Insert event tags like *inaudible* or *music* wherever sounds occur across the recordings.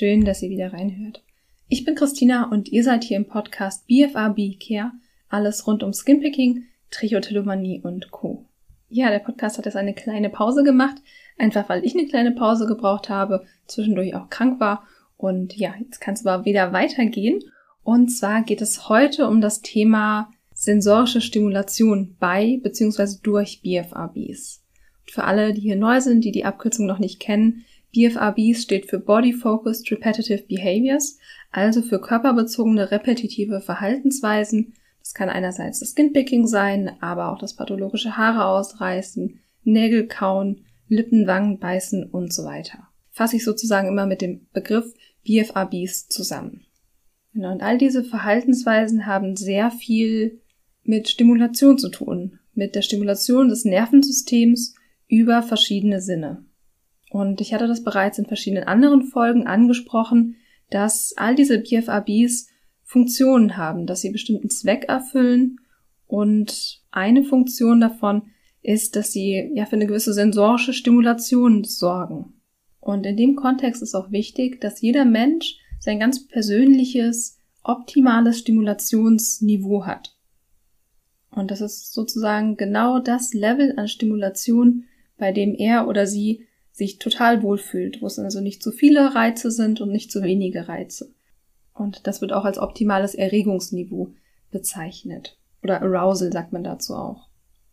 Schön, dass ihr wieder reinhört. Ich bin Christina und ihr seid hier im Podcast BFAB Care, alles rund um Skinpicking, Trichotillomanie und Co. Ja, der Podcast hat jetzt eine kleine Pause gemacht, einfach weil ich eine kleine Pause gebraucht habe, zwischendurch auch krank war und ja, jetzt kann es aber wieder weitergehen. Und zwar geht es heute um das Thema sensorische Stimulation bei bzw. durch BFRBs. für alle, die hier neu sind, die die Abkürzung noch nicht kennen, BFRBs steht für Body Focused Repetitive Behaviors, also für körperbezogene repetitive Verhaltensweisen. Das kann einerseits das Skinpicking sein, aber auch das pathologische Haare ausreißen, Nägel kauen, Lippen, Wangen beißen und so weiter. Fasse ich sozusagen immer mit dem Begriff BFRBs zusammen. Genau, und all diese Verhaltensweisen haben sehr viel mit Stimulation zu tun, mit der Stimulation des Nervensystems über verschiedene Sinne. Und ich hatte das bereits in verschiedenen anderen Folgen angesprochen, dass all diese BFABs Funktionen haben, dass sie bestimmten Zweck erfüllen und eine Funktion davon ist, dass sie ja für eine gewisse sensorische Stimulation sorgen. Und in dem Kontext ist auch wichtig, dass jeder Mensch sein ganz persönliches, optimales Stimulationsniveau hat. Und das ist sozusagen genau das Level an Stimulation, bei dem er oder sie sich total wohlfühlt, wo es also nicht zu viele Reize sind und nicht zu wenige Reize. Und das wird auch als optimales Erregungsniveau bezeichnet. Oder Arousal sagt man dazu auch.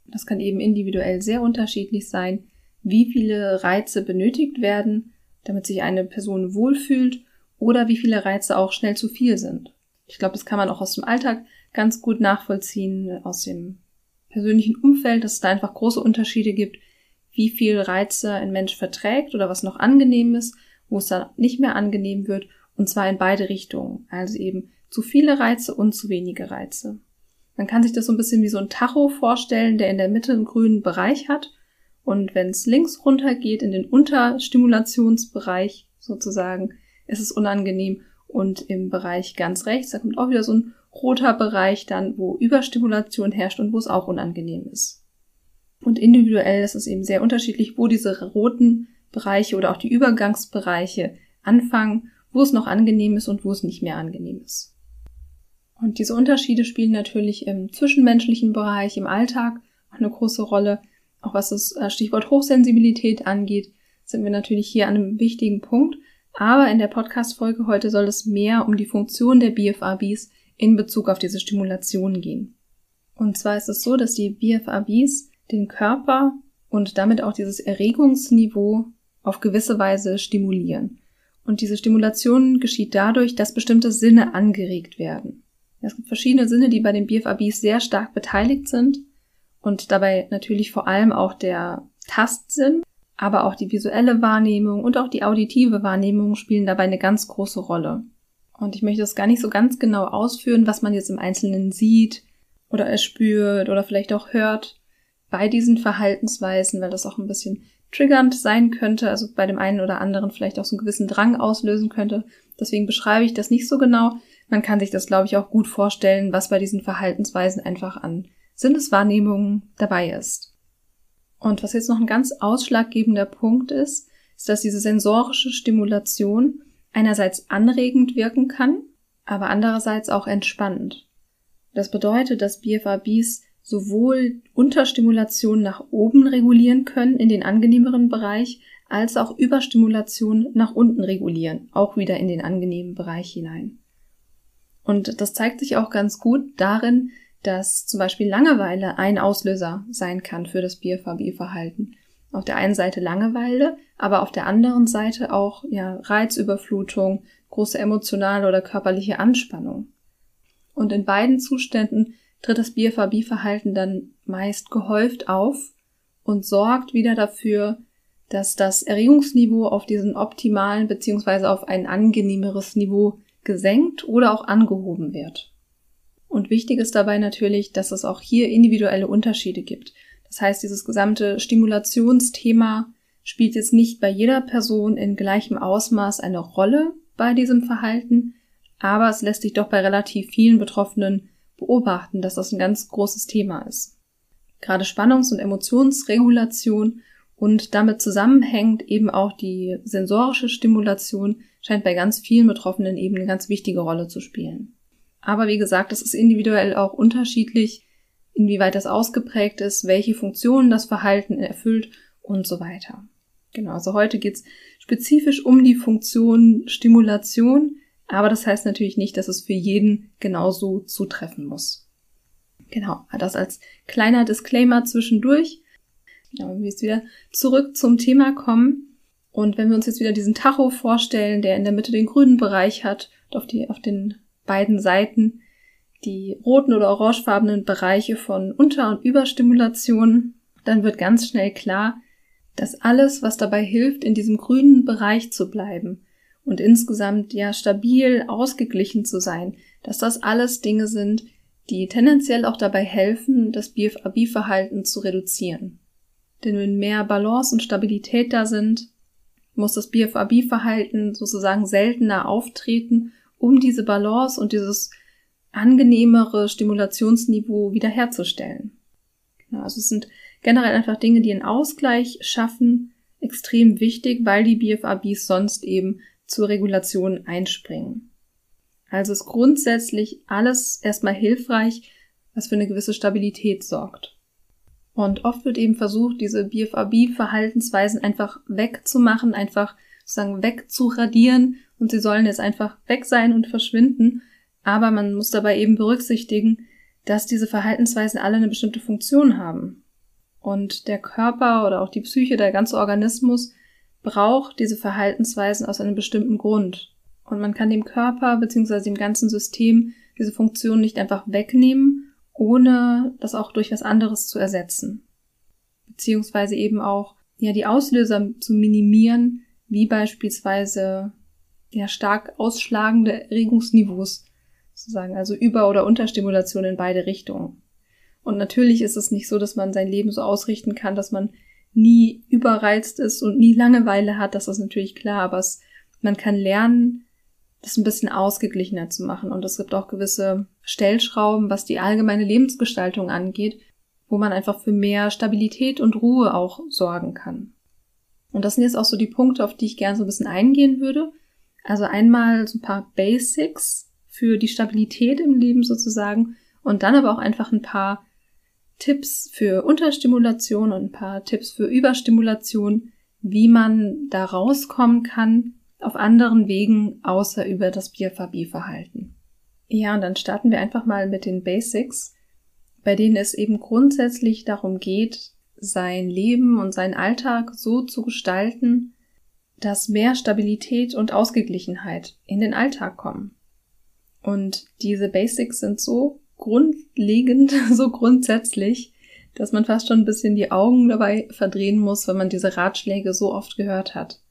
Das kann eben individuell sehr unterschiedlich sein, wie viele Reize benötigt werden, damit sich eine Person wohlfühlt oder wie viele Reize auch schnell zu viel sind. Ich glaube, das kann man auch aus dem Alltag ganz gut nachvollziehen, aus dem persönlichen Umfeld, dass es da einfach große Unterschiede gibt, wie viel Reize ein Mensch verträgt oder was noch angenehm ist, wo es dann nicht mehr angenehm wird, und zwar in beide Richtungen. Also eben zu viele Reize und zu wenige Reize. Man kann sich das so ein bisschen wie so ein Tacho vorstellen, der in der Mitte einen grünen Bereich hat. Und wenn es links runter geht in den Unterstimulationsbereich sozusagen, ist es unangenehm. Und im Bereich ganz rechts, da kommt auch wieder so ein roter Bereich dann, wo Überstimulation herrscht und wo es auch unangenehm ist. Und individuell ist es eben sehr unterschiedlich, wo diese roten Bereiche oder auch die Übergangsbereiche anfangen, wo es noch angenehm ist und wo es nicht mehr angenehm ist. Und diese Unterschiede spielen natürlich im zwischenmenschlichen Bereich, im Alltag eine große Rolle. Auch was das äh, Stichwort Hochsensibilität angeht, sind wir natürlich hier an einem wichtigen Punkt. Aber in der Podcast-Folge heute soll es mehr um die Funktion der BFRBs in Bezug auf diese Stimulation gehen. Und zwar ist es so, dass die BFRBs den Körper und damit auch dieses Erregungsniveau auf gewisse Weise stimulieren. Und diese Stimulation geschieht dadurch, dass bestimmte Sinne angeregt werden. Es gibt verschiedene Sinne, die bei den BFABs sehr stark beteiligt sind und dabei natürlich vor allem auch der Tastsinn, aber auch die visuelle Wahrnehmung und auch die auditive Wahrnehmung spielen dabei eine ganz große Rolle. Und ich möchte das gar nicht so ganz genau ausführen, was man jetzt im Einzelnen sieht oder erspürt oder vielleicht auch hört bei diesen Verhaltensweisen, weil das auch ein bisschen triggernd sein könnte, also bei dem einen oder anderen vielleicht auch so einen gewissen Drang auslösen könnte. Deswegen beschreibe ich das nicht so genau. Man kann sich das, glaube ich, auch gut vorstellen, was bei diesen Verhaltensweisen einfach an Sinneswahrnehmungen dabei ist. Und was jetzt noch ein ganz ausschlaggebender Punkt ist, ist, dass diese sensorische Stimulation einerseits anregend wirken kann, aber andererseits auch entspannend. Das bedeutet, dass BFABs sowohl Unterstimulation nach oben regulieren können in den angenehmeren Bereich, als auch Überstimulation nach unten regulieren, auch wieder in den angenehmen Bereich hinein. Und das zeigt sich auch ganz gut darin, dass zum Beispiel Langeweile ein Auslöser sein kann für das BFAB-Verhalten. Auf der einen Seite Langeweile, aber auf der anderen Seite auch ja, Reizüberflutung, große emotionale oder körperliche Anspannung. Und in beiden Zuständen tritt das BFAB-Verhalten dann meist gehäuft auf und sorgt wieder dafür, dass das Erregungsniveau auf diesen optimalen beziehungsweise auf ein angenehmeres Niveau gesenkt oder auch angehoben wird. Und wichtig ist dabei natürlich, dass es auch hier individuelle Unterschiede gibt. Das heißt, dieses gesamte Stimulationsthema spielt jetzt nicht bei jeder Person in gleichem Ausmaß eine Rolle bei diesem Verhalten, aber es lässt sich doch bei relativ vielen Betroffenen beobachten, dass das ein ganz großes Thema ist. Gerade Spannungs- und Emotionsregulation Und damit zusammenhängt eben auch die sensorische Stimulation scheint bei ganz vielen Betroffenen eben eine ganz wichtige Rolle zu spielen. Aber wie gesagt, es ist individuell auch unterschiedlich, inwieweit das ausgeprägt ist, welche Funktionen das Verhalten erfüllt und so weiter. Genau, also heute geht's spezifisch um die Funktion Stimulation, aber das heißt natürlich nicht, dass es für jeden genauso zutreffen muss. Genau, das als kleiner Disclaimer zwischendurch. Genau, wenn wir jetzt wieder zurück zum Thema kommen und wenn wir uns jetzt wieder diesen Tacho vorstellen, der in der Mitte den grünen Bereich hat und auf, die, auf den beiden Seiten die roten oder orangefarbenen Bereiche von Unter- und Überstimulation, dann wird ganz schnell klar, dass alles, was dabei hilft, in diesem grünen Bereich zu bleiben und insgesamt ja stabil ausgeglichen zu sein, dass das alles Dinge sind, die tendenziell auch dabei helfen, das BFAB-Verhalten zu reduzieren. Denn wenn mehr Balance und Stabilität da sind, muss das BFAB-Verhalten sozusagen seltener auftreten, um diese Balance und dieses angenehmere Stimulationsniveau wiederherzustellen. Also es sind generell einfach Dinge, die einen Ausgleich schaffen, extrem wichtig, weil die BFABs sonst eben zur Regulation einspringen. Also ist grundsätzlich alles erstmal hilfreich, was für eine gewisse Stabilität sorgt. Und oft wird eben versucht, diese BFAB-Verhaltensweisen einfach wegzumachen, einfach sozusagen wegzuradieren und sie sollen jetzt einfach weg sein und verschwinden. Aber man muss dabei eben berücksichtigen, dass diese Verhaltensweisen alle eine bestimmte Funktion haben. Und der Körper oder auch die Psyche, der ganze Organismus braucht diese Verhaltensweisen aus einem bestimmten Grund. Und man kann dem Körper bzw. dem ganzen System diese Funktion nicht einfach wegnehmen ohne das auch durch was anderes zu ersetzen. Beziehungsweise eben auch, ja, die Auslöser zu minimieren, wie beispielsweise, ja, stark ausschlagende Erregungsniveaus, sozusagen, also Über- oder Unterstimulation in beide Richtungen. Und natürlich ist es nicht so, dass man sein Leben so ausrichten kann, dass man nie überreizt ist und nie Langeweile hat, das ist natürlich klar, aber es, man kann lernen, das ein bisschen ausgeglichener zu machen. Und es gibt auch gewisse Stellschrauben, was die allgemeine Lebensgestaltung angeht, wo man einfach für mehr Stabilität und Ruhe auch sorgen kann. Und das sind jetzt auch so die Punkte, auf die ich gerne so ein bisschen eingehen würde. Also einmal so ein paar Basics für die Stabilität im Leben sozusagen und dann aber auch einfach ein paar Tipps für Unterstimulation und ein paar Tipps für Überstimulation, wie man da rauskommen kann auf anderen Wegen außer über das BFAB-Verhalten. Ja, und dann starten wir einfach mal mit den Basics, bei denen es eben grundsätzlich darum geht, sein Leben und seinen Alltag so zu gestalten, dass mehr Stabilität und Ausgeglichenheit in den Alltag kommen. Und diese Basics sind so grundlegend, *laughs* so grundsätzlich, dass man fast schon ein bisschen die Augen dabei verdrehen muss, wenn man diese Ratschläge so oft gehört hat.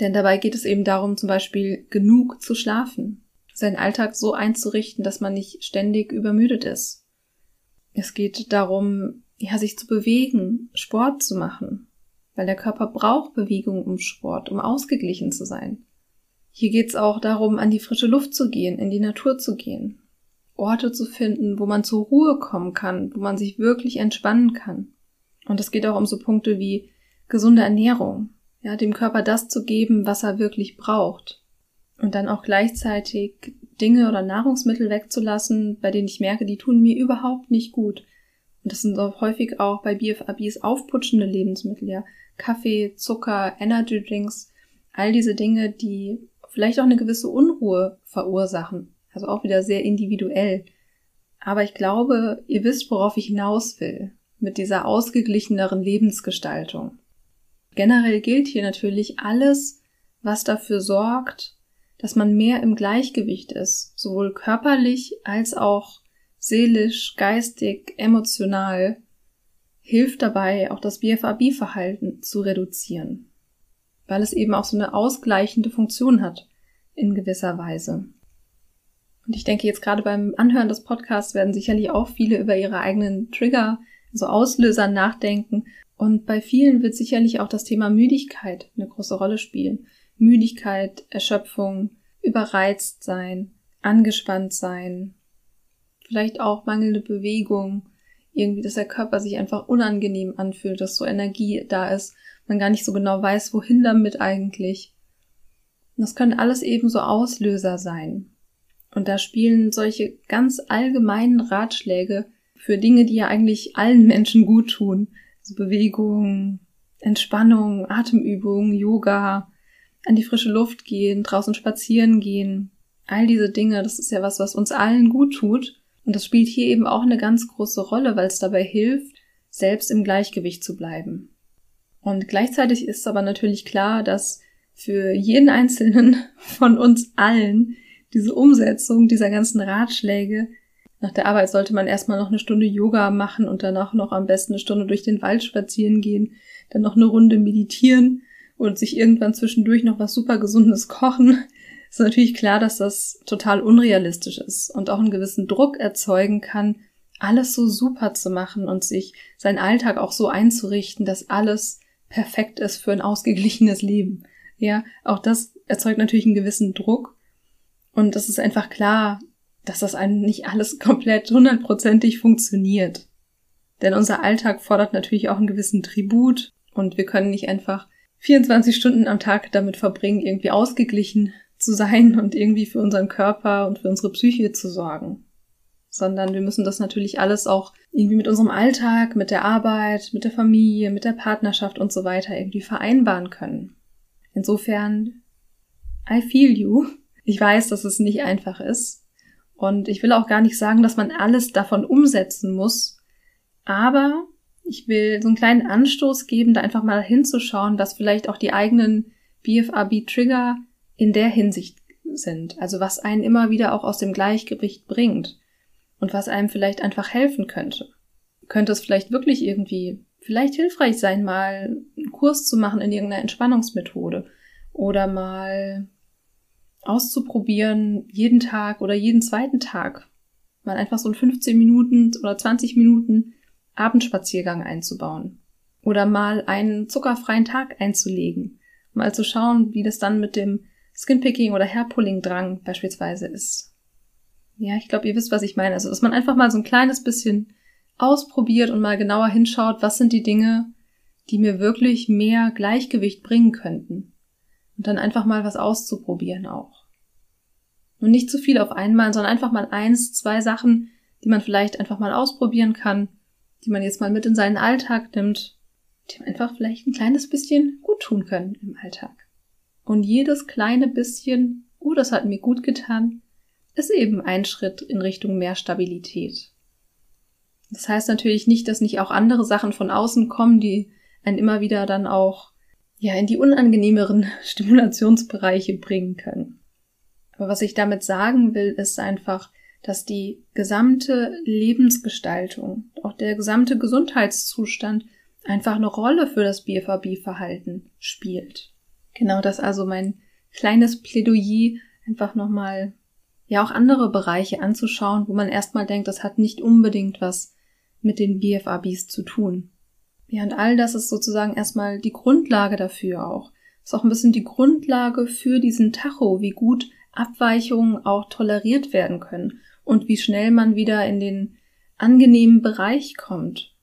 Denn dabei geht es eben darum, zum Beispiel genug zu schlafen, seinen Alltag so einzurichten, dass man nicht ständig übermüdet ist. Es geht darum, ja, sich zu bewegen, Sport zu machen, weil der Körper braucht Bewegung um Sport, um ausgeglichen zu sein. Hier geht es auch darum, an die frische Luft zu gehen, in die Natur zu gehen, Orte zu finden, wo man zur Ruhe kommen kann, wo man sich wirklich entspannen kann. Und es geht auch um so Punkte wie gesunde Ernährung, ja, dem Körper das zu geben, was er wirklich braucht. Und dann auch gleichzeitig Dinge oder Nahrungsmittel wegzulassen, bei denen ich merke, die tun mir überhaupt nicht gut. Und das sind auch häufig auch bei BFABs aufputschende Lebensmittel, ja. Kaffee, Zucker, Energy Drinks, all diese Dinge, die vielleicht auch eine gewisse Unruhe verursachen. Also auch wieder sehr individuell. Aber ich glaube, ihr wisst, worauf ich hinaus will mit dieser ausgeglicheneren Lebensgestaltung. Generell gilt hier natürlich alles, was dafür sorgt, dass man mehr im Gleichgewicht ist, sowohl körperlich als auch seelisch, geistig, emotional, hilft dabei, auch das BFAB-Verhalten zu reduzieren, weil es eben auch so eine ausgleichende Funktion hat in gewisser Weise. Und ich denke jetzt gerade beim Anhören des Podcasts werden sicherlich auch viele über ihre eigenen Trigger, also Auslöser nachdenken und bei vielen wird sicherlich auch das Thema Müdigkeit eine große Rolle spielen. Müdigkeit, Erschöpfung, überreizt sein, angespannt sein, vielleicht auch mangelnde Bewegung, irgendwie, dass der Körper sich einfach unangenehm anfühlt, dass so Energie da ist, man gar nicht so genau weiß, wohin damit eigentlich. Und das können alles eben so Auslöser sein. Und da spielen solche ganz allgemeinen Ratschläge für Dinge, die ja eigentlich allen *laughs* Menschen gut tun. Also Bewegung, Entspannung, Atemübung, Yoga, an die frische Luft gehen, draußen spazieren gehen. All diese Dinge, das ist ja was, was uns allen gut tut. Und das spielt hier eben auch eine ganz große Rolle, weil es dabei hilft, selbst im Gleichgewicht zu bleiben. Und gleichzeitig ist aber natürlich klar, dass für jeden Einzelnen *laughs* von uns allen diese Umsetzung dieser ganzen Ratschläge nach der Arbeit sollte man erstmal noch eine Stunde Yoga machen und danach noch am besten eine Stunde durch den Wald spazieren gehen, dann noch eine Runde meditieren und sich irgendwann zwischendurch noch was super gesundes *laughs* kochen. Ist natürlich klar, dass das total unrealistisch ist und auch einen gewissen Druck erzeugen kann, alles so super zu machen und sich seinen Alltag auch so einzurichten, dass alles perfekt ist für ein ausgeglichenes Leben. Ja, auch das erzeugt natürlich einen gewissen Druck. Und es ist einfach klar, dass das einem nicht alles *laughs* komplett hundertprozentig funktioniert. Denn unser Alltag fordert natürlich auch einen gewissen Tribut und wir können nicht einfach 24 Stunden am Tag damit verbringen, irgendwie ausgeglichen zu sein und irgendwie für unseren Körper und für unsere Psyche zu sorgen. Sondern wir müssen das natürlich alles auch irgendwie mit unserem Alltag, mit der Arbeit, mit der Familie, mit der Partnerschaft und so weiter irgendwie vereinbaren können. Insofern, I feel you. Ich weiß, dass es nicht einfach ist. Und ich will auch gar nicht sagen, dass man alles davon umsetzen muss. Aber ich will so einen kleinen Anstoß geben, da einfach mal hinzuschauen, was vielleicht auch die eigenen BFRB-Trigger in der Hinsicht sind. Also was einen immer wieder auch aus dem Gleichgewicht bringt. Und was einem vielleicht einfach helfen könnte. Könnte es vielleicht wirklich irgendwie vielleicht hilfreich sein, mal einen Kurs zu machen in irgendeiner Entspannungsmethode oder mal auszuprobieren, jeden Tag oder jeden zweiten Tag mal einfach so ein 15 Minuten oder 20 Minuten Abendspaziergang einzubauen oder mal einen zuckerfreien Tag einzulegen, mal zu schauen, wie das dann mit dem Skinpicking oder Hairpulling-Drang beispielsweise ist. Ja, ich glaube, ihr wisst, was ich meine. Also, dass man einfach mal so ein kleines bisschen ausprobiert und mal genauer hinschaut, was sind die Dinge, die mir wirklich mehr Gleichgewicht bringen könnten. Und dann einfach mal was auszuprobieren auch. Und nicht zu viel auf einmal, sondern einfach mal eins, zwei Sachen, die man vielleicht einfach mal ausprobieren kann, die man jetzt mal mit in seinen Alltag nimmt, die einfach vielleicht ein kleines bisschen gut tun können im Alltag. Und jedes kleine bisschen, oh, das hat mir gut getan, ist eben ein Schritt in Richtung mehr Stabilität. Das heißt natürlich nicht, dass nicht auch andere Sachen von außen kommen, die einen immer wieder dann auch ja in die unangenehmeren *laughs* Stimulationsbereiche bringen können. Aber was ich damit sagen will, ist einfach, dass die gesamte Lebensgestaltung, auch der gesamte Gesundheitszustand einfach eine Rolle für das BFAB-Verhalten spielt. Genau das also mein kleines Plädoyer, einfach nochmal, ja auch andere Bereiche anzuschauen, wo man erstmal denkt, das hat nicht unbedingt was mit den BFABs zu tun. Ja, und all das ist sozusagen erstmal die Grundlage dafür auch. Ist auch ein bisschen die Grundlage für diesen Tacho, wie gut Abweichungen auch toleriert werden können und wie schnell man wieder in den angenehmen Bereich kommt.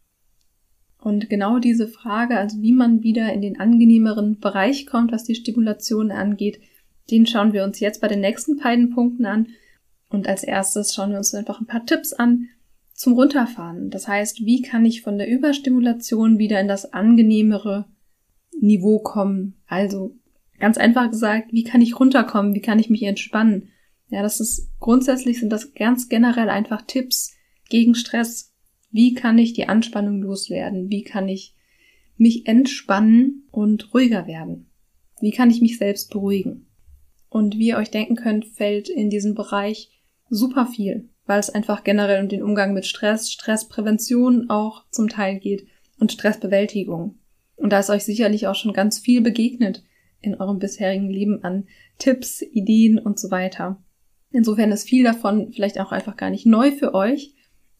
Und genau diese Frage, also wie man wieder in den angenehmeren Bereich kommt, was die Stimulation angeht, den schauen wir uns jetzt bei den nächsten beiden Punkten an. Und als erstes schauen wir uns einfach ein paar Tipps an, zum Runterfahren. Das heißt, wie kann ich von der Überstimulation wieder in das angenehmere Niveau kommen? Also ganz einfach gesagt, wie kann ich runterkommen? Wie kann ich mich entspannen? Ja, das ist grundsätzlich sind das ganz generell einfach Tipps gegen Stress. Wie kann ich die Anspannung loswerden? Wie kann ich mich entspannen und ruhiger werden? Wie kann ich mich selbst beruhigen? Und wie ihr euch denken könnt, fällt in diesem Bereich super viel weil es einfach generell um den Umgang mit Stress, Stressprävention auch zum Teil geht und Stressbewältigung. Und da ist euch sicherlich auch schon ganz viel begegnet in eurem bisherigen Leben an Tipps, Ideen und so weiter. Insofern ist viel davon vielleicht auch einfach gar nicht neu für euch,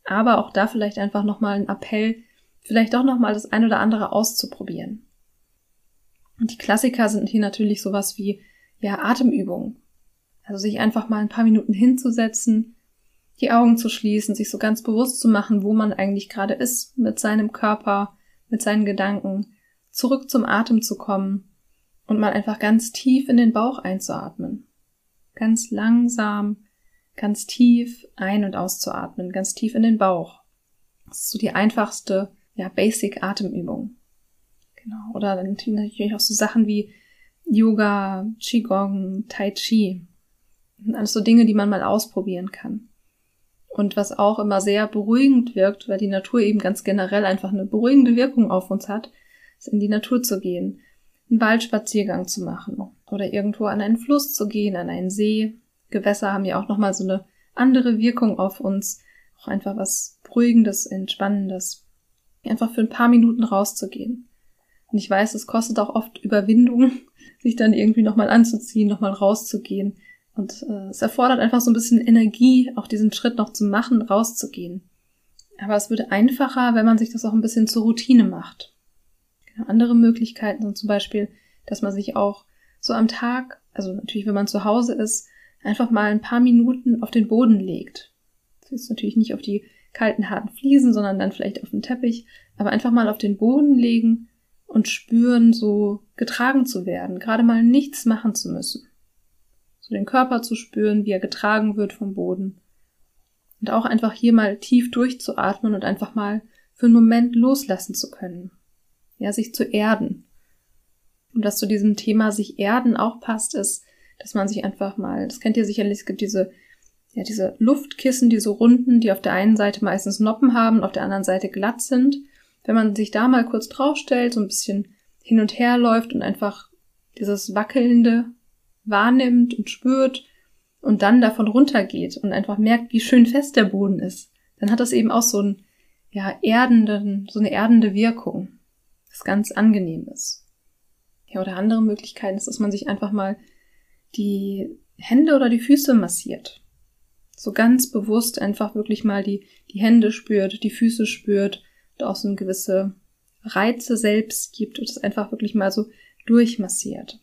aber auch da vielleicht einfach nochmal ein Appell, vielleicht auch nochmal das ein oder andere auszuprobieren. Und die Klassiker sind hier natürlich sowas wie, ja, Atemübungen. Also sich einfach mal ein paar Minuten hinzusetzen, die Augen zu schließen, sich so ganz bewusst zu machen, wo man eigentlich gerade ist mit seinem Körper, mit seinen Gedanken, zurück zum Atem zu kommen und mal einfach ganz tief in den Bauch einzuatmen. Ganz langsam, ganz tief ein- und auszuatmen, ganz tief in den Bauch. Das ist so die einfachste, ja, Basic Atemübung. Genau. Oder dann natürlich auch so Sachen wie Yoga, Qigong, Tai Chi. Alles so Dinge, die man mal ausprobieren kann. Und was auch immer sehr beruhigend wirkt, weil die Natur eben ganz generell einfach eine beruhigende Wirkung auf uns hat, ist in die Natur zu gehen, einen Waldspaziergang zu machen oder irgendwo an einen Fluss zu gehen, an einen See. Gewässer haben ja auch nochmal so eine andere Wirkung auf uns. Auch einfach was Beruhigendes, Entspannendes. Einfach für ein paar Minuten rauszugehen. Und ich weiß, es kostet auch oft Überwindung, *laughs* sich dann irgendwie nochmal anzuziehen, nochmal rauszugehen. Und äh, es erfordert einfach so ein bisschen Energie, auch diesen Schritt noch zu machen, rauszugehen. Aber es würde einfacher, wenn man sich das auch ein bisschen zur Routine macht. Andere Möglichkeiten sind zum Beispiel, dass man sich auch so am Tag, also natürlich, wenn man zu Hause ist, einfach mal ein paar Minuten auf den Boden legt. Das ist natürlich nicht auf die kalten, harten Fliesen, sondern dann vielleicht auf den Teppich, aber einfach mal auf den Boden legen und spüren, so getragen zu werden, gerade mal nichts machen zu müssen so den Körper zu spüren, wie er getragen wird vom Boden. Und auch einfach hier mal tief durchzuatmen und einfach mal für einen Moment loslassen zu können. Ja, sich zu erden. Und was zu diesem Thema sich erden auch passt, ist, dass man sich einfach mal, das kennt ihr sicherlich, es gibt diese, ja, diese Luftkissen, diese runden, die auf der einen Seite meistens Noppen haben, auf der anderen Seite glatt sind. Wenn man sich da mal kurz draufstellt, so ein bisschen hin und her läuft und einfach dieses wackelnde wahrnimmt und spürt und dann davon runtergeht und einfach merkt, wie schön fest der Boden ist, dann hat das eben auch so ein, ja, erdenden, so eine erdende Wirkung, das ganz angenehm ist. Ja, oder andere Möglichkeiten ist, dass man sich einfach mal die Hände oder die Füße massiert. So ganz bewusst einfach wirklich mal die, die Hände spürt, die Füße spürt und auch so eine gewisse Reize selbst gibt und es einfach wirklich mal so durchmassiert.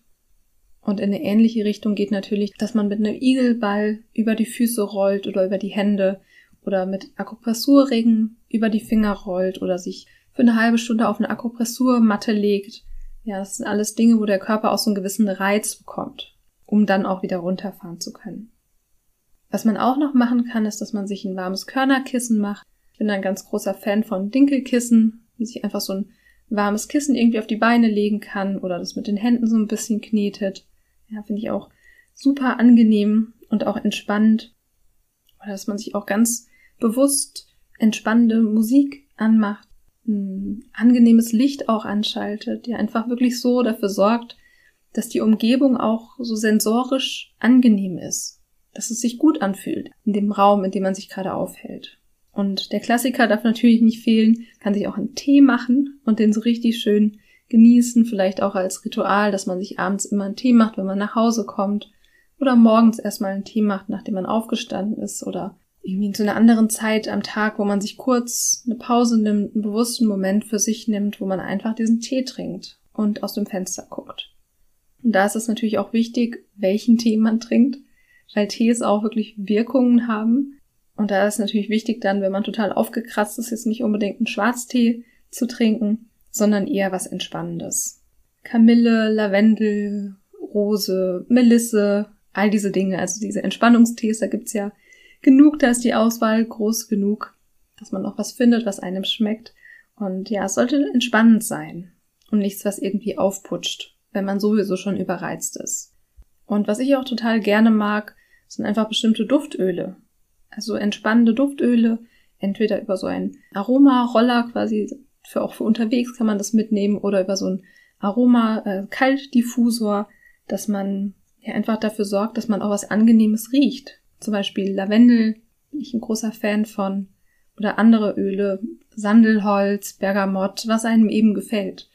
Und in eine ähnliche Richtung geht natürlich, dass man mit einem Igelball über die Füße rollt oder über die Hände oder mit Akupressurringen über die Finger rollt oder sich für eine halbe Stunde auf eine Akupressurmatte legt. Ja, das sind alles Dinge, wo der Körper auch so einen gewissen Reiz bekommt, um dann auch wieder runterfahren zu können. Was man auch noch machen kann, ist, dass man sich ein warmes Körnerkissen macht. Ich bin ein ganz großer Fan von Dinkelkissen, die sich einfach so ein warmes Kissen irgendwie auf die Beine legen kann oder das mit den Händen so ein bisschen knetet. Ja, finde ich auch super angenehm und auch entspannend. Oder dass man sich auch ganz bewusst entspannende Musik anmacht, ein angenehmes Licht auch anschaltet, der einfach wirklich so dafür sorgt, dass die Umgebung auch so sensorisch angenehm ist, dass es sich gut anfühlt in dem Raum, in dem man sich gerade aufhält. Und der Klassiker darf natürlich nicht fehlen, kann sich auch einen Tee machen und den so richtig schön genießen, vielleicht auch als Ritual, dass man sich abends immer einen Tee macht, wenn man nach Hause kommt oder morgens erstmal einen Tee macht, nachdem man aufgestanden ist oder irgendwie zu einer anderen Zeit am Tag, wo man sich kurz eine Pause nimmt, einen bewussten Moment für sich nimmt, wo man einfach diesen Tee trinkt und aus dem Fenster guckt. Und da ist es natürlich auch wichtig, welchen Tee man trinkt, weil Tees auch wirklich Wirkungen haben. Und da ist natürlich wichtig dann, wenn man total aufgekratzt ist, jetzt nicht unbedingt einen Schwarztee zu trinken, sondern eher was Entspannendes. Kamille, Lavendel, Rose, Melisse, all diese Dinge, also diese Entspannungstees, da gibt's ja genug, da ist die Auswahl groß genug, dass man auch was findet, was einem schmeckt. Und ja, es sollte entspannend sein und nichts, was irgendwie aufputscht, wenn man sowieso schon überreizt ist. Und was ich auch total gerne mag, sind einfach bestimmte Duftöle. Also entspannende Duftöle, entweder über so einen Aromaroller quasi für auch für unterwegs kann man das mitnehmen oder über so ein Aroma äh, dass man ja einfach dafür sorgt, dass man auch was Angenehmes riecht. Zum Beispiel Lavendel bin ich ein großer Fan von oder andere Öle, Sandelholz, Bergamott, was einem eben gefällt.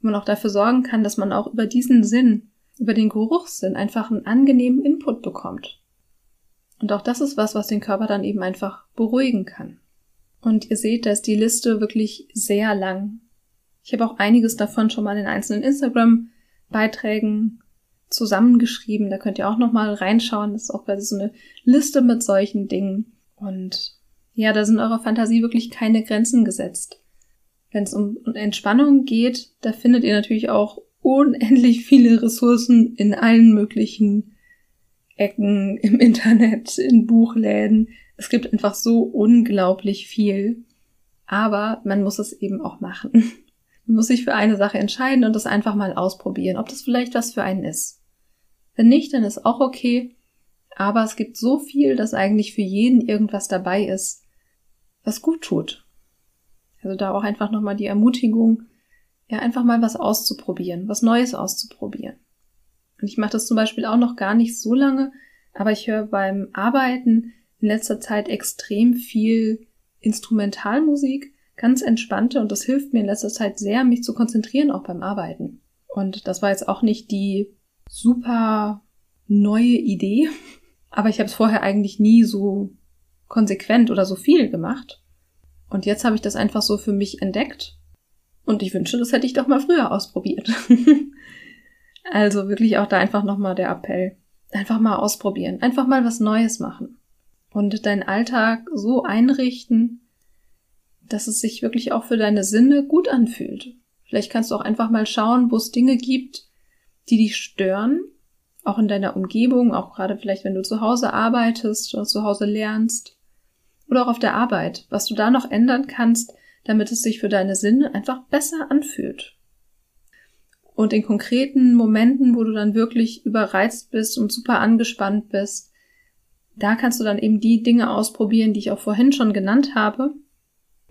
Wo man auch dafür sorgen kann, dass man auch über diesen Sinn, über den Geruchssinn einfach einen angenehmen Input bekommt. Und auch das ist was, was den Körper dann eben einfach beruhigen kann. Und ihr seht, da ist die Liste wirklich sehr lang. Ich habe auch einiges davon schon mal in einzelnen Instagram-Beiträgen zusammengeschrieben. Da könnt ihr auch noch mal reinschauen. Das ist auch quasi so eine Liste mit solchen Dingen. Und ja, da sind eurer Fantasie wirklich keine Grenzen gesetzt. Wenn es um Entspannung geht, da findet ihr natürlich auch unendlich viele Ressourcen in allen möglichen Ecken im Internet, in Buchläden. Es gibt einfach so unglaublich viel. Aber man muss es eben auch machen. Man muss sich für eine Sache entscheiden und das einfach mal ausprobieren, ob das vielleicht was für einen ist. Wenn nicht, dann ist auch okay. Aber es gibt so viel, dass eigentlich für jeden irgendwas dabei ist, was gut tut. Also da auch einfach nochmal die Ermutigung, ja, einfach mal was auszuprobieren, was Neues auszuprobieren. Und ich mache das zum Beispiel auch noch gar nicht so lange, aber ich höre beim Arbeiten in letzter Zeit extrem viel Instrumentalmusik, ganz entspannte und das hilft mir in letzter Zeit sehr, mich zu konzentrieren, auch beim Arbeiten. Und das war jetzt auch nicht die super neue Idee, aber ich habe es vorher eigentlich nie so konsequent oder so viel gemacht. Und jetzt habe ich das einfach so für mich entdeckt. Und ich wünsche, das hätte ich doch mal früher ausprobiert. *laughs* also wirklich auch da einfach nochmal der Appell. Einfach mal ausprobieren. Einfach mal was Neues machen. Und deinen Alltag so einrichten, dass es sich wirklich auch für deine Sinne gut anfühlt. Vielleicht kannst du auch einfach mal schauen, wo es Dinge gibt, die dich stören auch in deiner Umgebung, auch gerade vielleicht, wenn du zu Hause arbeitest oder zu Hause lernst oder auch auf der Arbeit, was du da noch ändern kannst, damit es sich für deine Sinne einfach besser anfühlt. Und in konkreten Momenten, wo du dann wirklich überreizt bist und super angespannt bist, da kannst du dann eben die Dinge ausprobieren, die ich auch vorhin schon genannt habe.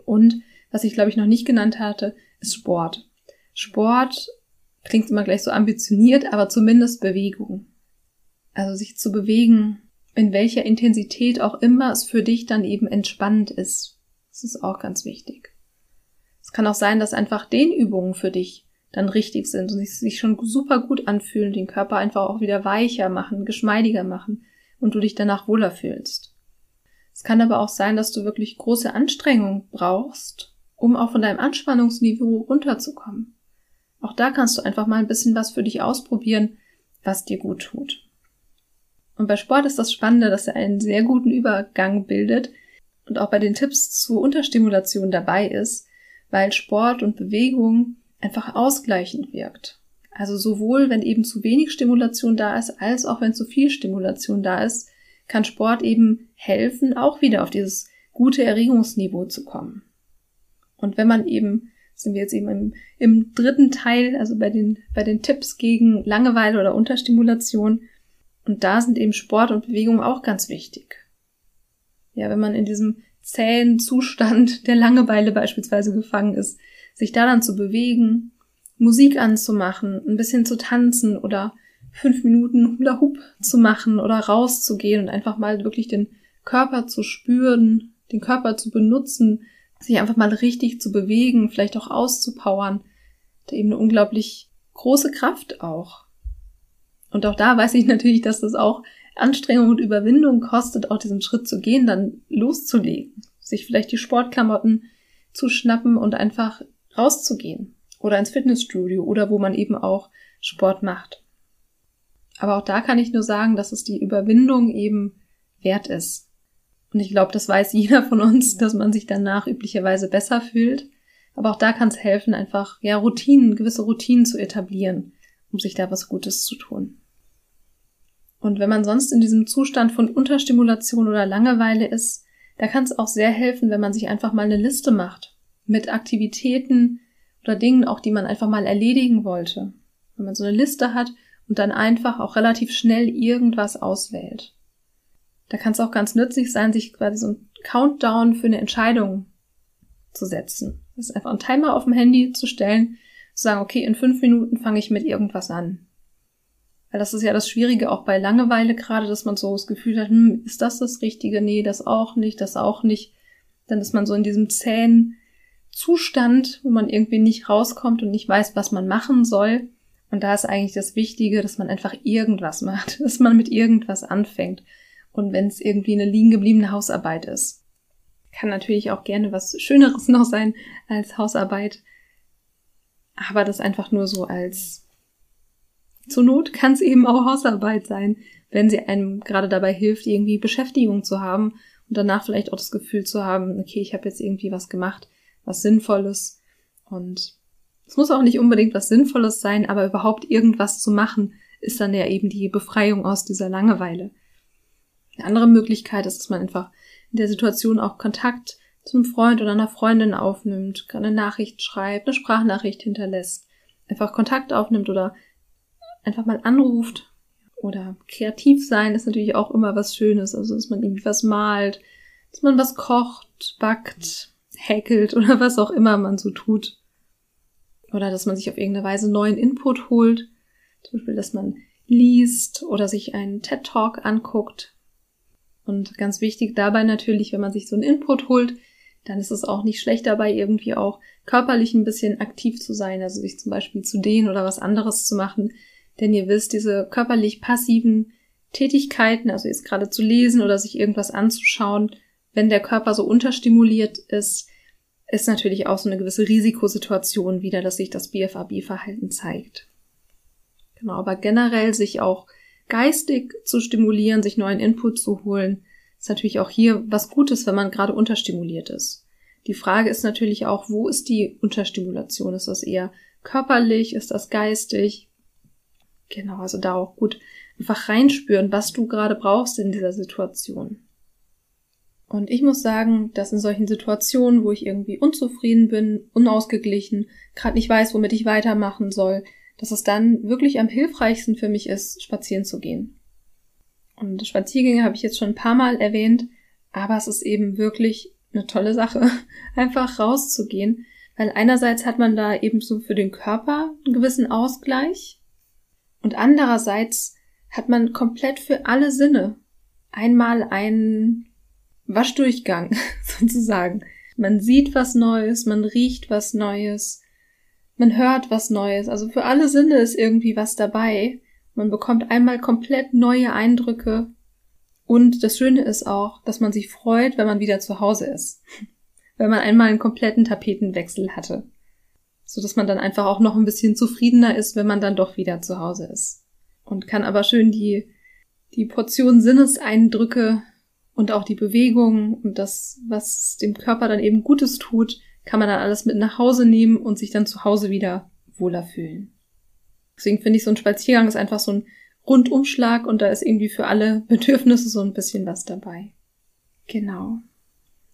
Und was ich glaube ich noch nicht genannt hatte, ist Sport. Sport klingt immer gleich so ambitioniert, aber zumindest Bewegung. Also sich zu bewegen, in welcher Intensität auch immer es für dich dann eben entspannt ist. Das ist auch ganz wichtig. Es kann auch sein, dass einfach Dehnübungen für dich dann richtig sind und sich schon super gut anfühlen, den Körper einfach auch wieder weicher machen, geschmeidiger machen und du dich danach wohler fühlst. Es kann aber auch sein, dass du wirklich große Anstrengung brauchst, um auch von deinem Anspannungsniveau runterzukommen. Auch da kannst du einfach mal ein bisschen was für dich ausprobieren, was dir gut tut. Und bei Sport ist das Spannende, dass er einen sehr guten Übergang bildet und auch bei den Tipps zur Unterstimulation dabei ist, weil Sport und Bewegung einfach ausgleichend wirkt. Also sowohl wenn eben zu wenig Stimulation da ist, als auch wenn zu viel Stimulation da ist, kann Sport eben helfen, auch wieder auf dieses gute Erregungsniveau zu kommen. Und wenn man eben sind wir jetzt eben im, im dritten Teil, also bei den, bei den Tipps gegen Langeweile oder Unterstimulation. Und da sind eben Sport und Bewegung auch ganz wichtig. Ja, wenn man in diesem zähen Zustand der Langeweile beispielsweise gefangen ist, sich da dann zu bewegen, Musik anzumachen, ein bisschen zu tanzen oder fünf Minuten Hula Hoop zu machen oder rauszugehen und einfach mal wirklich den Körper zu spüren, den Körper zu benutzen, sich einfach mal richtig zu bewegen, vielleicht auch auszupowern, da eben eine unglaublich große Kraft auch. Und auch da weiß ich *laughs* natürlich, dass das auch Anstrengung und Überwindung kostet, auch diesen Schritt zu gehen, dann loszulegen, sich vielleicht die Sportklamotten zu schnappen und einfach rauszugehen oder ins Fitnessstudio oder wo man eben auch Sport macht. Aber auch da kann ich nur sagen, dass es die Überwindung eben wert ist. Und ich glaube, das weiß jeder von uns, dass man sich danach üblicherweise besser fühlt. Aber auch da kann es helfen, einfach ja Routinen, gewisse Routinen zu etablieren, um sich da was Gutes zu tun. Und wenn man sonst in diesem Zustand von Unterstimulation oder Langeweile ist, da kann es auch sehr helfen, wenn man sich einfach mal eine Liste macht mit Aktivitäten oder Dingen auch, die man einfach mal erledigen wollte. Wenn man so eine Liste hat und dann einfach auch relativ schnell irgendwas auswählt. Da kann es auch ganz nützlich sein, sich quasi so ein Countdown für eine Entscheidung zu setzen. Das ist einfach ein Timer auf dem Handy zu stellen, zu sagen, okay, in fünf Minuten fange ich mit irgendwas an. Weil das ist ja das Schwierige auch bei Langeweile gerade, dass man so das Gefühl hat, hm, ist das das Richtige? Nee, das auch nicht, das auch nicht. Dann ist man so in diesem zähen Zustand, wo man irgendwie nicht rauskommt und nicht weiß, was man machen soll. Und da ist eigentlich das Wichtige, dass man einfach irgendwas macht, *laughs* dass man mit irgendwas anfängt und wenn es irgendwie eine liegen gebliebene Hausarbeit ist. Kann natürlich auch gerne was Schöneres *laughs* noch sein als Hausarbeit. Aber das einfach nur so als zur Not kann es eben auch Hausarbeit sein, wenn sie einem gerade dabei hilft, irgendwie Beschäftigung zu haben und danach vielleicht auch das Gefühl zu haben, okay, ich habe jetzt irgendwie was gemacht, was Sinnvolles Und es muss auch nicht unbedingt was Sinnvolles sein, aber überhaupt irgendwas zu machen, ist dann ja eben die Befreiung aus dieser Langeweile. Eine andere Möglichkeit ist, dass man einfach in der Situation auch Kontakt zum Freund oder einer Freundin aufnimmt, eine Nachricht schreibt, eine Sprachnachricht hinterlässt, einfach Kontakt aufnimmt oder einfach mal anruft. Oder kreativ sein ist natürlich auch immer was Schönes, also dass man irgendwie was malt, dass man was kocht, backt, häkelt oder was auch immer man so tut. Oder dass man sich auf irgendeine Weise neuen Input holt. Zum Beispiel, dass man liest oder sich einen TED Talk anguckt. Und ganz wichtig dabei natürlich, wenn man sich so einen Input holt, dann ist es auch nicht schlecht dabei, irgendwie auch körperlich ein bisschen aktiv zu sein, also sich zum Beispiel zu dehnen oder was anderes zu machen. Denn ihr wisst, diese körperlich passiven Tätigkeiten, also jetzt gerade zu lesen oder sich irgendwas anzuschauen, wenn der Körper so unterstimuliert ist, ist natürlich auch so eine gewisse Risikosituation wieder, dass sich das BFAB-Verhalten zeigt. Genau, aber generell sich auch geistig zu stimulieren, sich neuen Input zu holen, ist natürlich auch hier was Gutes, wenn man gerade unterstimuliert ist. Die Frage ist natürlich auch, wo ist die Unterstimulation? Ist das eher körperlich? Ist das geistig? Genau, also da auch gut einfach reinspüren, was du gerade brauchst in dieser Situation. Und ich muss sagen, dass in solchen Situationen, wo ich irgendwie unzufrieden bin, unausgeglichen, gerade nicht weiß, womit ich weitermachen soll, dass es dann wirklich am hilfreichsten für mich ist, spazieren zu gehen. Und Spaziergänge habe ich jetzt schon ein paar Mal erwähnt, aber es ist eben wirklich eine tolle Sache, *laughs* einfach rauszugehen, weil einerseits hat man da eben so für den Körper einen gewissen Ausgleich und andererseits hat man komplett für alle Sinne einmal einen Waschdurchgang *laughs* sozusagen. Man sieht was Neues, man riecht was Neues, man hört was Neues. Also für alle Sinne ist irgendwie was dabei. Man bekommt einmal komplett neue Eindrücke. Und das Schöne ist auch, dass man sich freut, wenn man wieder zu Hause ist. *laughs* wenn man einmal einen kompletten Tapetenwechsel hatte. So dass man dann einfach auch noch ein bisschen zufriedener ist, wenn man dann doch wieder zu Hause ist. Und kann aber schön die, die Portion Sinneseindrücke und auch die Bewegung und das, was dem Körper dann eben Gutes tut, kann man dann alles mit nach Hause nehmen und sich dann zu Hause wieder wohler fühlen. Deswegen finde ich, so ein Spaziergang ist einfach so ein Rundumschlag und da ist irgendwie für alle Bedürfnisse so ein bisschen was dabei. Genau.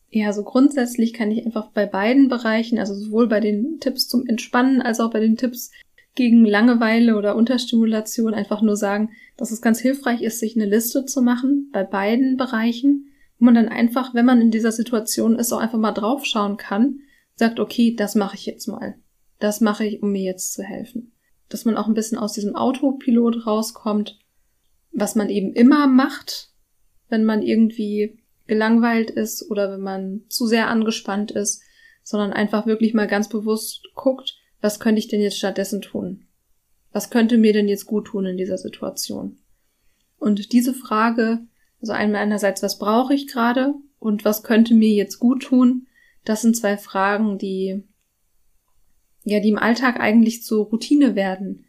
Ja, so grundsätzlich kann ich einfach bei beiden Bereichen, also sowohl bei den Tipps zum Entspannen als auch bei den Tipps gegen Langeweile oder Unterstimulation einfach nur sagen, dass es ganz hilfreich ist, sich eine Liste zu machen bei beiden Bereichen, wo man dann einfach, wenn man in dieser Situation ist, auch einfach mal draufschauen kann, sagt, okay, das mache ich jetzt mal. Das mache ich, um mir jetzt zu helfen. Dass man auch ein bisschen aus diesem Autopilot rauskommt, was man eben immer macht, wenn man irgendwie gelangweilt ist oder wenn man zu sehr angespannt ist, sondern einfach wirklich mal ganz bewusst guckt, was könnte ich denn jetzt stattdessen tun? Was könnte mir denn jetzt gut tun in dieser Situation? Und diese Frage, also einmal einerseits, was brauche ich gerade und was könnte mir jetzt gut tun, das sind zwei Fragen, die, ja, die im Alltag eigentlich zur Routine werden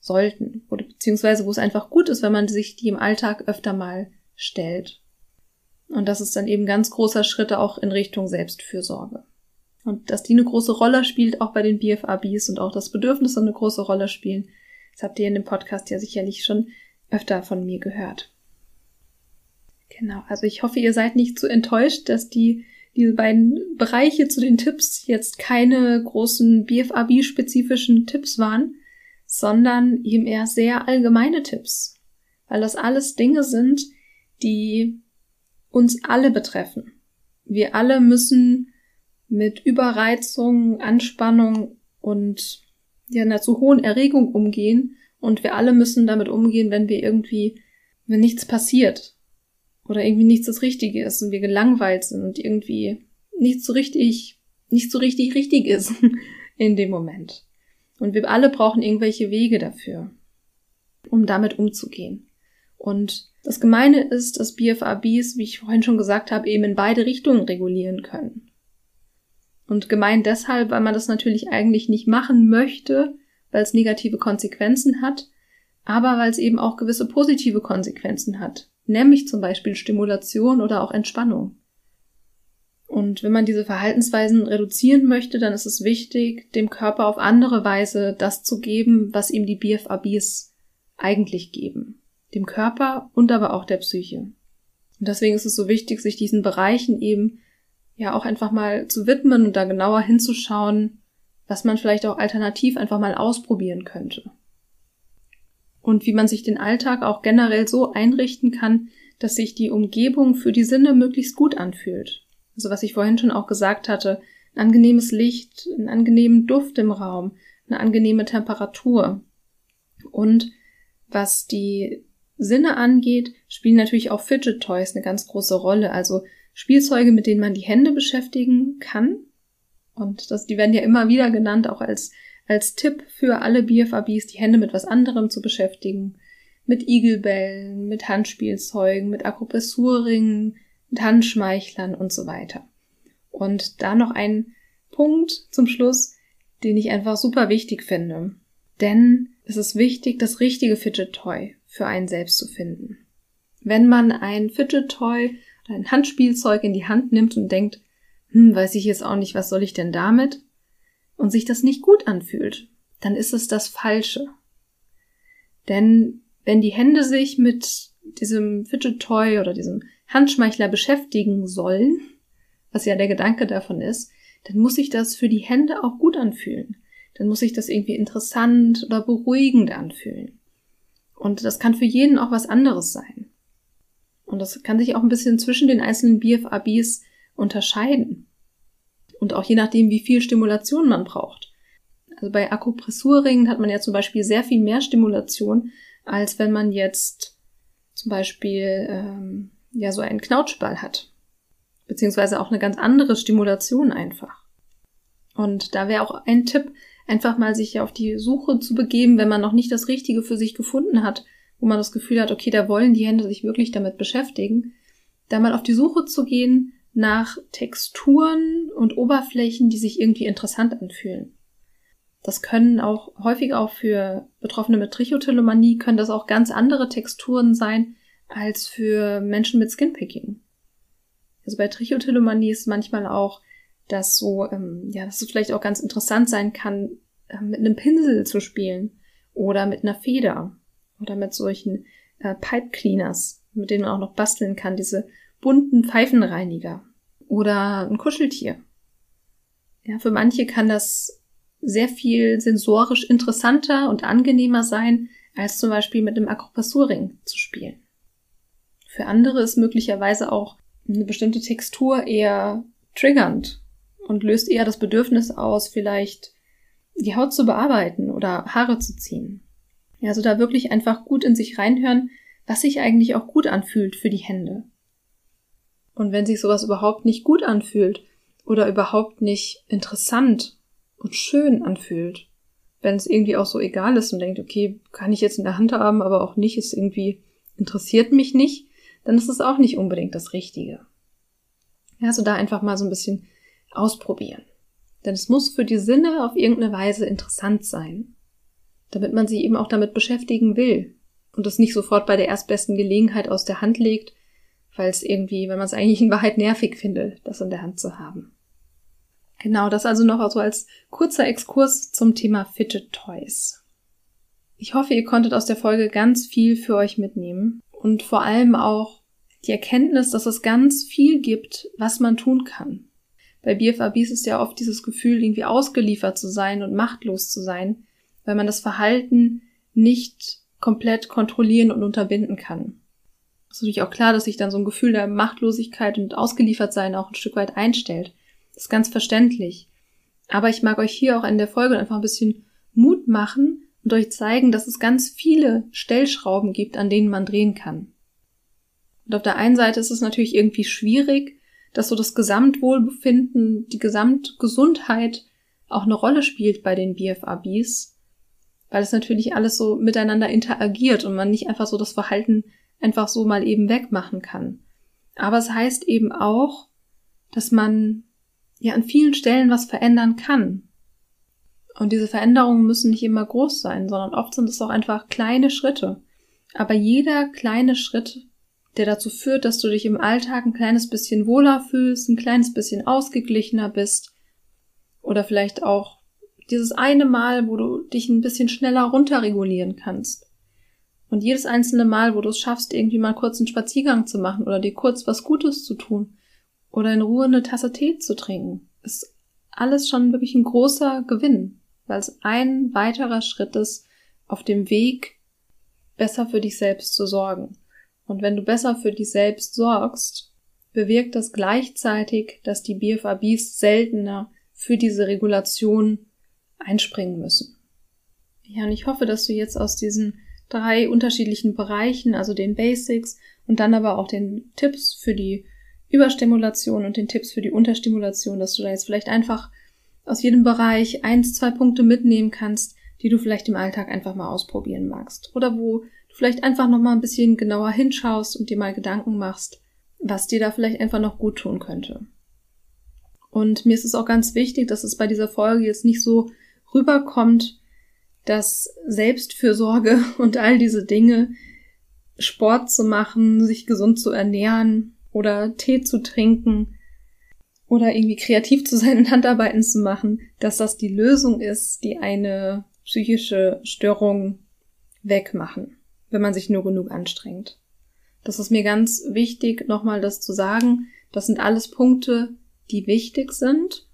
sollten oder beziehungsweise wo es einfach gut ist, wenn man sich die im Alltag öfter mal stellt. Und das ist dann eben ganz großer Schritt auch in Richtung Selbstfürsorge. Und dass die eine große Rolle spielt, auch bei den BFABs und auch das Bedürfnis eine große Rolle spielen, das habt ihr in dem Podcast ja sicherlich schon öfter von mir gehört. Genau, also ich hoffe, ihr seid nicht zu enttäuscht, dass die diese beiden Bereiche zu den Tipps jetzt keine großen BFAB-spezifischen Tipps waren, sondern eben eher sehr allgemeine Tipps, weil das alles Dinge sind, die uns alle betreffen. Wir alle müssen mit Überreizung, Anspannung und ja, einer zu hohen Erregung umgehen. Und wir alle müssen damit umgehen, wenn wir irgendwie, wenn nichts passiert oder irgendwie nichts das Richtige ist und wir gelangweilt sind und irgendwie nicht so richtig, nicht so richtig richtig ist *laughs* in dem Moment. Und wir alle brauchen irgendwelche Wege dafür, um damit umzugehen. Und das Gemeine ist, dass BFABs, wie ich vorhin schon gesagt habe, eben in beide Richtungen regulieren können. Und gemein deshalb, weil man das natürlich eigentlich nicht machen möchte, weil es negative Konsequenzen hat, aber weil es eben auch gewisse positive Konsequenzen hat, nämlich zum Beispiel Stimulation oder auch Entspannung. Und wenn man diese Verhaltensweisen reduzieren möchte, dann ist es wichtig, dem Körper auf andere Weise das zu geben, was ihm die BFABs eigentlich geben. Dem Körper und aber auch der Psyche. Und deswegen ist es so wichtig, sich diesen Bereichen eben ja auch einfach mal zu widmen und da genauer hinzuschauen, was man vielleicht auch alternativ einfach mal ausprobieren könnte. Und wie man sich den Alltag auch generell so einrichten kann, dass sich die Umgebung für die Sinne möglichst gut anfühlt. Also was ich vorhin schon auch gesagt hatte, ein angenehmes Licht, einen angenehmen Duft im Raum, eine angenehme Temperatur. Und was die Sinne angeht, spielen natürlich auch Fidget Toys eine ganz große Rolle. Also Spielzeuge, mit denen man die Hände beschäftigen kann. Und das, die werden ja immer wieder genannt, auch als, als Tipp für alle BFABs, die Hände mit was anderem zu beschäftigen. Mit Igelbällen, mit Handspielzeugen, mit Akupressurringen, mit Handschmeichlern und so weiter. Und da noch ein Punkt zum Schluss, den ich einfach super wichtig finde. Denn es ist wichtig, das richtige Fidget Toy für einen selbst zu finden. Wenn man ein Fidget Toy ein Handspielzeug in die Hand nimmt und denkt, hm, weiß ich jetzt auch nicht, was soll ich denn damit? Und sich das nicht gut anfühlt, dann ist es das Falsche. Denn wenn die Hände sich mit diesem Fidget Toy oder diesem Handschmeichler beschäftigen sollen, was ja der Gedanke davon ist, dann muss sich das für die Hände auch gut anfühlen. Dann muss sich das irgendwie interessant oder beruhigend anfühlen. Und das kann für jeden auch was anderes sein. Und das kann sich auch ein bisschen zwischen den einzelnen BFABs unterscheiden. Und auch je nachdem, wie viel Stimulation man braucht. Also bei Akupressurringen hat man ja zum Beispiel sehr viel mehr Stimulation, als wenn man jetzt zum Beispiel ähm, ja so einen Knautschball hat. Beziehungsweise auch eine ganz andere Stimulation einfach. Und da wäre auch ein Tipp, einfach mal sich auf die Suche zu begeben, wenn man noch nicht das Richtige für sich gefunden hat, wo man das Gefühl hat, okay, da wollen die Hände sich wirklich damit beschäftigen, da mal auf die Suche zu gehen nach Texturen und Oberflächen, die sich irgendwie interessant anfühlen. Das können auch häufig auch für Betroffene mit Trichotillomanie können das auch ganz andere Texturen sein als für Menschen mit Skinpicking. Also bei Trichotillomanie ist manchmal auch, dass so, ähm, ja, dass es vielleicht auch ganz interessant sein kann, äh, mit einem Pinsel zu spielen oder mit einer Feder oder mit solchen äh, Pipe Cleaners, mit denen man auch noch basteln kann, diese bunten Pfeifenreiniger. Oder ein Kuscheltier. Ja, für manche kann das sehr viel sensorisch interessanter und angenehmer sein, als zum Beispiel mit einem Akupressurring zu spielen. Für andere ist möglicherweise auch eine bestimmte Textur eher triggernd und löst eher das Bedürfnis aus, vielleicht die Haut zu bearbeiten oder Haare zu ziehen. Ja, also da wirklich einfach gut in sich reinhören, was sich eigentlich auch gut anfühlt für die Hände. Und wenn sich sowas überhaupt nicht gut anfühlt oder überhaupt nicht interessant und schön anfühlt, wenn es irgendwie auch so egal ist und denkt, okay, kann ich jetzt in der Hand haben, aber auch nicht, ist irgendwie interessiert mich nicht, dann ist es auch nicht unbedingt das Richtige. Ja, also da einfach mal so ein bisschen ausprobieren. Denn es muss für die Sinne auf irgendeine Weise interessant sein damit man sich eben auch damit beschäftigen will und es nicht sofort bei der erstbesten Gelegenheit aus der Hand legt, weil es irgendwie, wenn man es eigentlich in Wahrheit nervig findet, das in der Hand zu haben. Genau, das also noch so als kurzer Exkurs zum Thema Fidget Toys. Ich hoffe, ihr konntet aus der Folge ganz viel für euch mitnehmen und vor allem auch die Erkenntnis, dass es ganz viel gibt, was man tun kann. Bei BFABs ist ja oft dieses Gefühl, irgendwie ausgeliefert zu sein und machtlos zu sein, weil man das Verhalten nicht komplett kontrollieren und unterbinden kann. Ist natürlich auch klar, dass sich dann so ein Gefühl der Machtlosigkeit und Ausgeliefertsein auch ein Stück weit einstellt. Das ist ganz verständlich. Aber ich mag euch hier auch in der Folge einfach ein bisschen Mut machen und euch zeigen, dass es ganz viele Stellschrauben gibt, an denen man drehen kann. Und auf der einen Seite ist es natürlich irgendwie schwierig, dass so das Gesamtwohlbefinden, die Gesamtgesundheit auch eine Rolle spielt bei den BFABs weil es natürlich alles so miteinander interagiert und man nicht einfach so das Verhalten einfach so mal eben wegmachen kann. Aber es heißt eben auch, dass man ja an vielen Stellen was verändern kann. Und diese Veränderungen müssen nicht immer groß sein, sondern oft sind es auch einfach kleine Schritte. Aber jeder kleine Schritt, der dazu führt, dass du dich im Alltag ein kleines bisschen wohler fühlst, ein kleines bisschen ausgeglichener bist oder vielleicht auch dieses eine Mal, wo du dich ein bisschen schneller runterregulieren kannst. Und jedes einzelne Mal, wo du es schaffst, irgendwie mal kurz einen Spaziergang zu machen oder dir kurz was Gutes zu tun oder in Ruhe eine Tasse Tee zu trinken, ist alles schon wirklich ein großer Gewinn, weil es ein weiterer Schritt ist auf dem Weg, besser für dich selbst zu sorgen. Und wenn du besser für dich selbst sorgst, bewirkt das gleichzeitig, dass die BFABs seltener für diese Regulation einspringen müssen. Ja, und ich hoffe, dass du jetzt aus diesen drei unterschiedlichen Bereichen, also den Basics und dann aber auch den Tipps für die Überstimulation und den Tipps für die Unterstimulation, dass du da jetzt vielleicht einfach aus jedem Bereich eins, zwei Punkte mitnehmen kannst, die du vielleicht im Alltag einfach mal ausprobieren magst. Oder wo du vielleicht einfach noch mal ein bisschen genauer hinschaust und dir mal Gedanken machst, was dir da vielleicht einfach noch gut tun könnte. Und mir ist es auch ganz wichtig, dass es bei dieser Folge jetzt nicht so rüberkommt, dass Selbstfürsorge *laughs* und all diese Dinge, Sport zu machen, sich gesund zu ernähren oder Tee zu trinken oder irgendwie kreativ zu sein und Handarbeiten zu machen, dass das die Lösung ist, die eine psychische Störung wegmachen, wenn man sich nur genug anstrengt. Das ist mir ganz wichtig, nochmal das zu sagen. Das sind alles Punkte, die wichtig sind.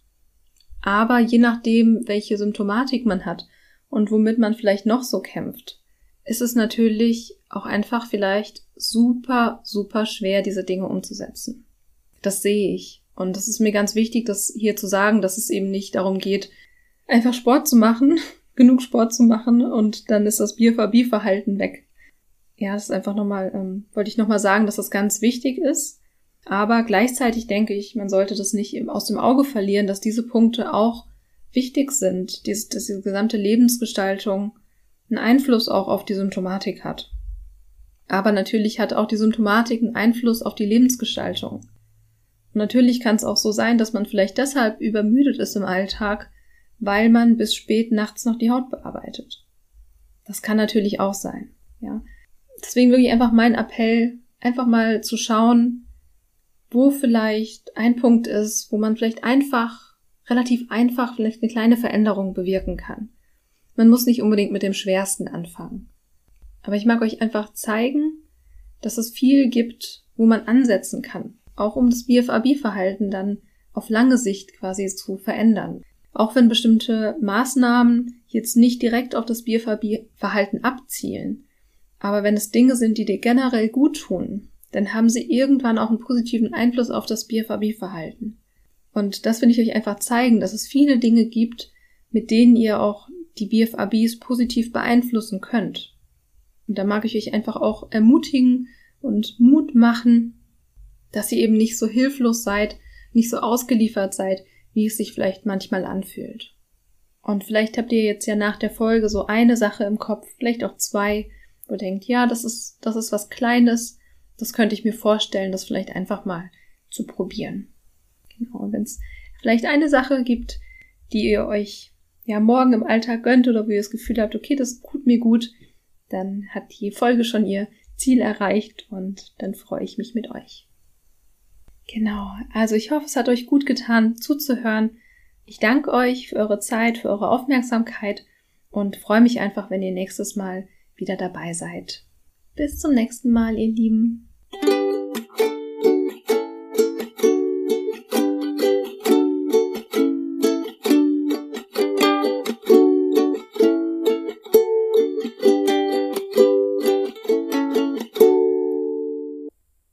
Aber je nachdem, welche Symptomatik man hat und womit man vielleicht noch so kämpft, ist es natürlich auch einfach vielleicht super, super schwer, diese Dinge umzusetzen. Das sehe ich. Und das ist mir ganz wichtig, das hier zu sagen, dass es eben nicht darum geht, einfach Sport zu machen, *laughs* genug Sport zu machen und dann ist das Bierverbierverhalten weg. Ja, das ist einfach nochmal, ähm, wollte ich nochmal sagen, dass das ganz wichtig ist. Aber gleichzeitig denke ich, man sollte das nicht aus dem Auge verlieren, dass diese Punkte auch wichtig sind, dass diese gesamte Lebensgestaltung einen Einfluss auch auf die Symptomatik hat. Aber natürlich hat auch die Symptomatik einen Einfluss auf die Lebensgestaltung. Und natürlich kann es auch so sein, dass man vielleicht deshalb übermüdet ist im Alltag, weil man bis spät nachts noch die Haut bearbeitet. Das kann natürlich auch sein, ja. Deswegen wirklich einfach mein Appell, einfach mal zu schauen, wo vielleicht ein Punkt ist, wo man vielleicht einfach, relativ einfach vielleicht eine kleine Veränderung bewirken kann. Man muss nicht unbedingt mit dem Schwersten anfangen. Aber ich mag euch einfach zeigen, dass es viel gibt, wo man ansetzen kann. Auch um das BFAB-Verhalten dann auf lange Sicht quasi zu verändern. Auch wenn bestimmte Maßnahmen jetzt nicht direkt auf das BFAB-Verhalten abzielen. Aber wenn es Dinge sind, die dir generell gut tun, dann haben sie irgendwann auch einen positiven Einfluss auf das BFAB-Verhalten. Und das will ich euch einfach zeigen, dass es viele Dinge gibt, mit denen ihr auch die BFABs positiv beeinflussen könnt. Und da mag ich euch einfach auch ermutigen und Mut machen, dass ihr eben nicht so hilflos seid, nicht so ausgeliefert seid, wie es sich vielleicht manchmal anfühlt. Und vielleicht habt ihr jetzt ja nach der Folge so eine Sache im Kopf, vielleicht auch zwei, wo ihr denkt, ja, das ist, das ist was Kleines, das könnte ich mir vorstellen, das vielleicht einfach mal zu probieren. Genau, und wenn es vielleicht eine Sache gibt, die ihr euch ja morgen im Alltag gönnt oder wo ihr das Gefühl habt, okay, das tut mir gut, dann hat die Folge schon ihr Ziel erreicht und dann freue ich mich mit euch. Genau, also ich hoffe, es hat euch gut getan zuzuhören. Ich danke euch für eure Zeit, für eure Aufmerksamkeit und freue mich einfach, wenn ihr nächstes Mal wieder dabei seid. Bis zum nächsten Mal, ihr Lieben.